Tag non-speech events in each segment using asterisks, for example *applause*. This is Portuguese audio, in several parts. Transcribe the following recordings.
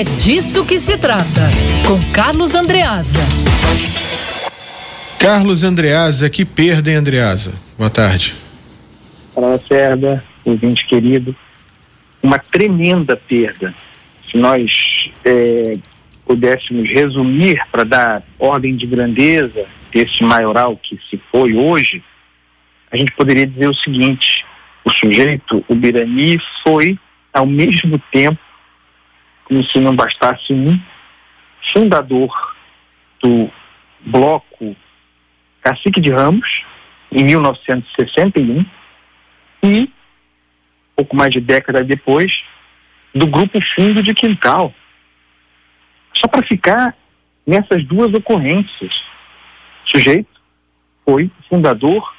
É disso que se trata. Com Carlos Andreasa. Carlos Andreasa, que perda, hein, Andreasa? Boa tarde. Fala, Lacerda, ouvinte querido. Uma tremenda perda. Se nós é, pudéssemos resumir para dar ordem de grandeza desse maioral que se foi hoje, a gente poderia dizer o seguinte: o sujeito, o Birani, foi ao mesmo tempo, como se não bastasse um, fundador do bloco Cacique de Ramos, em 1961, e, pouco mais de década depois, do Grupo Fundo de Quintal. Só para ficar nessas duas ocorrências. O sujeito foi fundador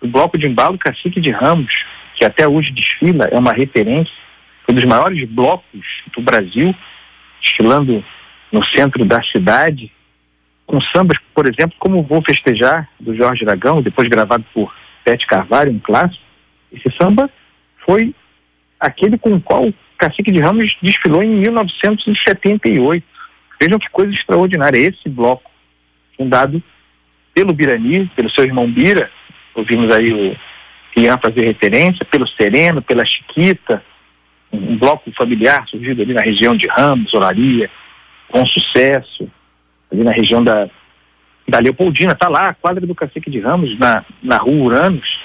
do Bloco de Embalo Cacique de Ramos, que até hoje desfila, é uma referência, um dos maiores blocos do Brasil, desfilando no centro da cidade, com sambas, por exemplo, como Vou Festejar, do Jorge Dragão, depois gravado por Pete Carvalho, um clássico. Esse samba foi aquele com o qual Cacique de Ramos desfilou em 1978. Vejam que coisa extraordinária. Esse bloco, fundado pelo Birani, pelo seu irmão Bira, ouvimos aí o Ian fazer referência, pelo Sereno, pela Chiquita, um bloco familiar surgido ali na região de Ramos, Olaria, com sucesso, ali na região da, da Leopoldina, está lá a quadra do Cacique de Ramos, na, na rua Uranos,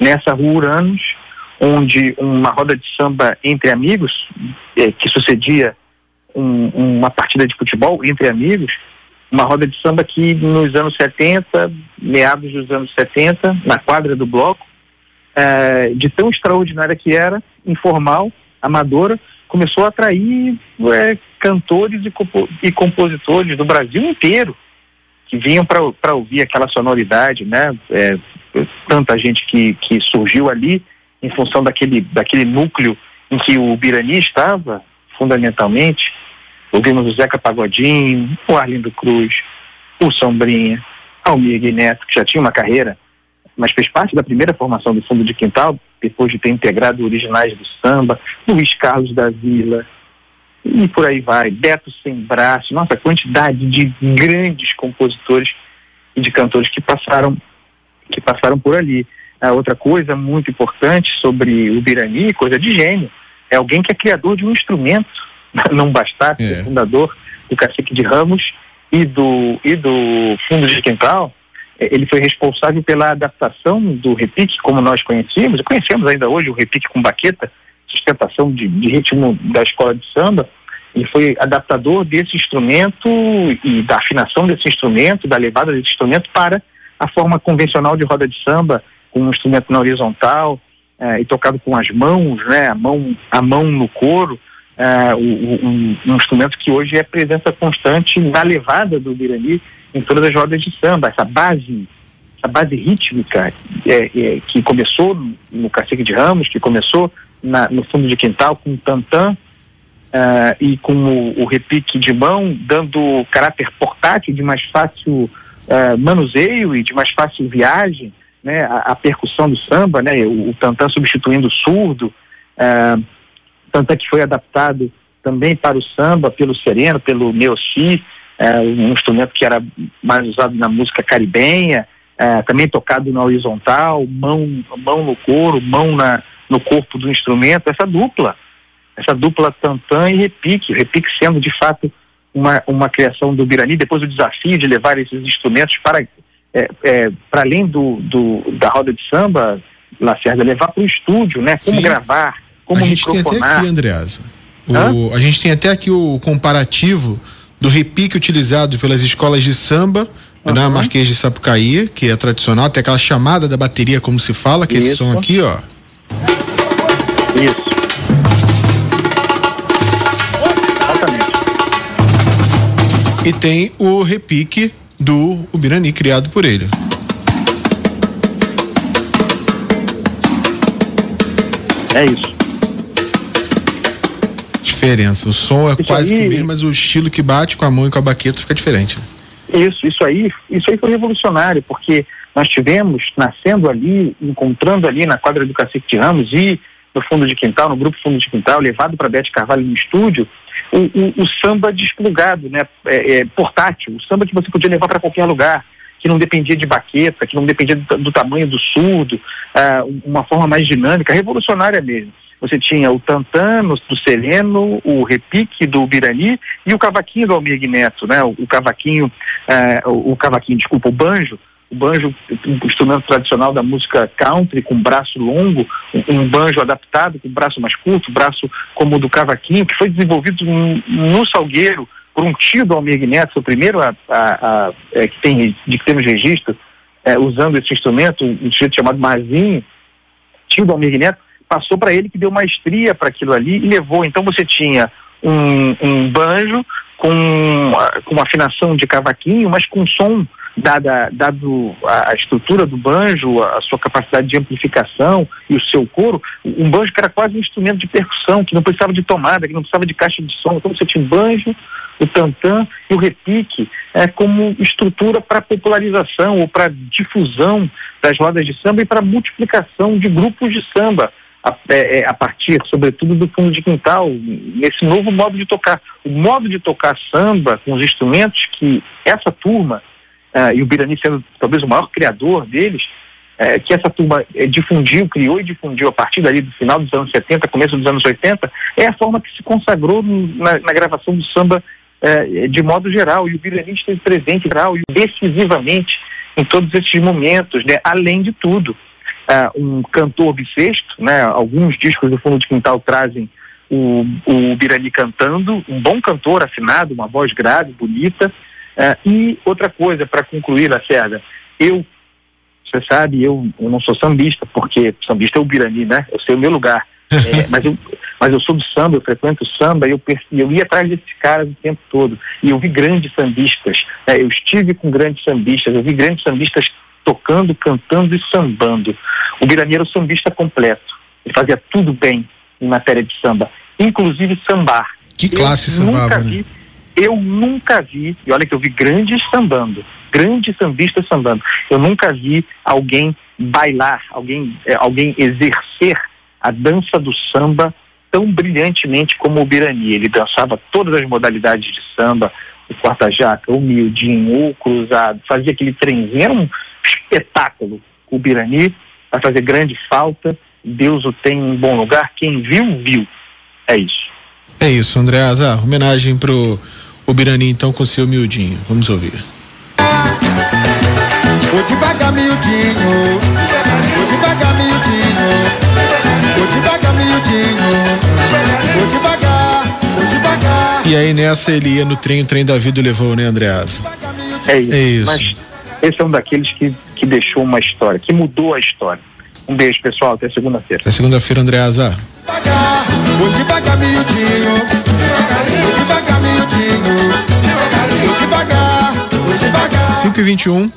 nessa rua Uranos, onde uma roda de samba entre amigos, eh, que sucedia um, uma partida de futebol entre amigos, uma roda de samba que nos anos 70, meados dos anos 70, na quadra do bloco, eh, de tão extraordinária que era, informal, amadora, começou a atrair eh, cantores e, compo e compositores do Brasil inteiro que vinham para ouvir aquela sonoridade, né? É, tanta gente que, que surgiu ali em função daquele, daquele núcleo em que o Birani estava, fundamentalmente. Ouvimos o Zeca Pagodinho, o Arlindo Cruz, o Sombrinha, Almir Neto, que já tinha uma carreira, mas fez parte da primeira formação do Fundo de Quintal, depois de ter integrado originais do samba, Luiz Carlos da Vila, e por aí vai, Beto Sem Braço, nossa, quantidade de grandes compositores e de cantores que passaram, que passaram por ali. A outra coisa muito importante sobre o Birani, coisa de gênio, é alguém que é criador de um instrumento, *laughs* não bastasse é. fundador do Cacique de Ramos e do, e do Fundo de Quintal, ele foi responsável pela adaptação do repique, como nós conhecíamos, e conhecemos ainda hoje o repique com baqueta, sustentação de, de ritmo da escola de samba, ele foi adaptador desse instrumento e da afinação desse instrumento, da levada desse instrumento para a forma convencional de roda de samba, com um instrumento na horizontal eh, e tocado com as mãos, né, a mão, a mão no couro, eh, um, um, instrumento que hoje é presença constante na levada do Birani em todas as rodas de samba, essa base, essa base rítmica é, é, que começou no Cacique de Ramos, que começou na, no fundo de quintal com o tantã Uh, e com o, o, repique de mão, dando caráter portátil de mais fácil uh, manuseio e de mais fácil viagem, né, a, a, percussão do samba, né, o, o tantã substituindo o surdo, uh, tantã que foi adaptado também para o samba pelo sereno, pelo neoci, uh, um instrumento que era mais usado na música caribenha, uh, também tocado na horizontal, mão, mão no couro, mão na, no corpo do instrumento, essa dupla, essa dupla tantã e repique, o repique sendo de fato uma, uma criação do Birani, depois o desafio de levar esses instrumentos para é, é, para além do, do, da roda de samba, Lacerda, levar para o estúdio, né? Como Sim. gravar, como a gente microfonar. Tem até aqui, Andreasa. O, a gente tem até aqui o comparativo do repique utilizado pelas escolas de samba uhum. na Marquês de Sapucaí, que é tradicional, tem aquela chamada da bateria, como se fala, que Isso. é esse som aqui, ó. Isso. E tem o repique do Ubirani, criado por ele. É isso. Diferença. O som é isso quase aí... que o mesmo, mas o estilo que bate com a mão e com a baqueta fica diferente. Isso, isso aí, isso aí foi revolucionário, porque nós tivemos nascendo ali, encontrando ali na quadra do Cacique de Ramos e no fundo de quintal, no grupo fundo de quintal, levado para Bete Carvalho no estúdio, o, o, o samba desplugado, né? É, é, portátil, o samba que você podia levar para qualquer lugar, que não dependia de baqueta, que não dependia do, do tamanho do surdo, uh, uma forma mais dinâmica, revolucionária mesmo. Você tinha o tantã do Sereno, o repique do Birani e o cavaquinho do Almir Neto, né? O, o cavaquinho, uh, o, o cavaquinho, desculpa, o banjo, o banjo, um instrumento tradicional da música country, com braço longo, um banjo adaptado com braço mais curto, braço como o do cavaquinho, que foi desenvolvido no Salgueiro por um tio do Almir Neto, o primeiro a, a, a, é, que tem, de que temos registro, é, usando esse instrumento, um instrumento chamado Mazinho, tio do Almir Neto, passou para ele que deu maestria para aquilo ali e levou. Então você tinha um, um banjo com, com uma afinação de cavaquinho, mas com som dada dado a, estrutura do banjo, a, sua capacidade de amplificação e o seu coro, um banjo que era quase um instrumento de percussão, que não precisava de tomada, que não precisava de caixa de som. Então você tinha o banjo, o tantã e o repique é, como estrutura para popularização ou para difusão das rodas de samba e para multiplicação de grupos de samba. A, é, é, a, partir, sobretudo, do fundo de quintal, nesse novo modo de tocar. O modo de tocar samba com os instrumentos que essa turma uh, e o Birani sendo talvez o maior criador deles, uh, que essa turma uh, difundiu, criou e difundiu a partir dali do final dos anos 70, começo dos anos 80, é a forma que se consagrou na, na gravação do samba de modo geral. E o Birani esteve presente geral e decisivamente em todos esses momentos, né? além de tudo. Um cantor bissexto, né? alguns discos do Fundo de Quintal trazem o, o Birani cantando, um bom cantor afinado, uma voz grave, bonita, Uh, e outra coisa, para concluir, Lacerda, eu, você sabe, eu, eu, não sou sambista, porque sambista é o Birani, né? Eu sei o meu lugar. *laughs* é, mas, eu, mas eu sou do samba, eu frequento o samba e eu, eu ia atrás desses caras o tempo todo. E eu vi grandes sambistas, né? eu estive com grandes sambistas, eu vi grandes sambistas tocando, cantando e sambando. O Birani era o sambista completo. Ele fazia tudo bem em matéria de samba, inclusive sambar. Que classe eu sambava, nunca né? vi, eu nunca vi, e olha que eu vi grandes sambando, grandes sambistas sambando. Eu nunca vi alguém bailar, alguém, é, alguém exercer a dança do samba tão brilhantemente como o Birani. Ele dançava todas as modalidades de samba, o quarta-jaca, o miudinho, o cruzado, fazia aquele trenzinho, era um espetáculo. O Birani vai fazer grande falta, Deus o tem em bom lugar, quem viu, viu. É isso. É isso, Andreasa. Homenagem pro o Birani então com seu miudinho. Vamos ouvir. Vou devagar, miudinho. Vou devagar, miudinho. Vou devagar, miudinho. Vou devagar. E aí nessa ele ia no trem, o trem da vida levou, né, Andreasa? É isso. É isso. Mas esse é um daqueles que, que deixou uma história, que mudou a história. Um beijo, pessoal. Até segunda-feira. Até segunda-feira, Andreasa. Vou devagar, miudinho. Vou devagar, miudinho. Vou devagar, vou devagar. 5 e 21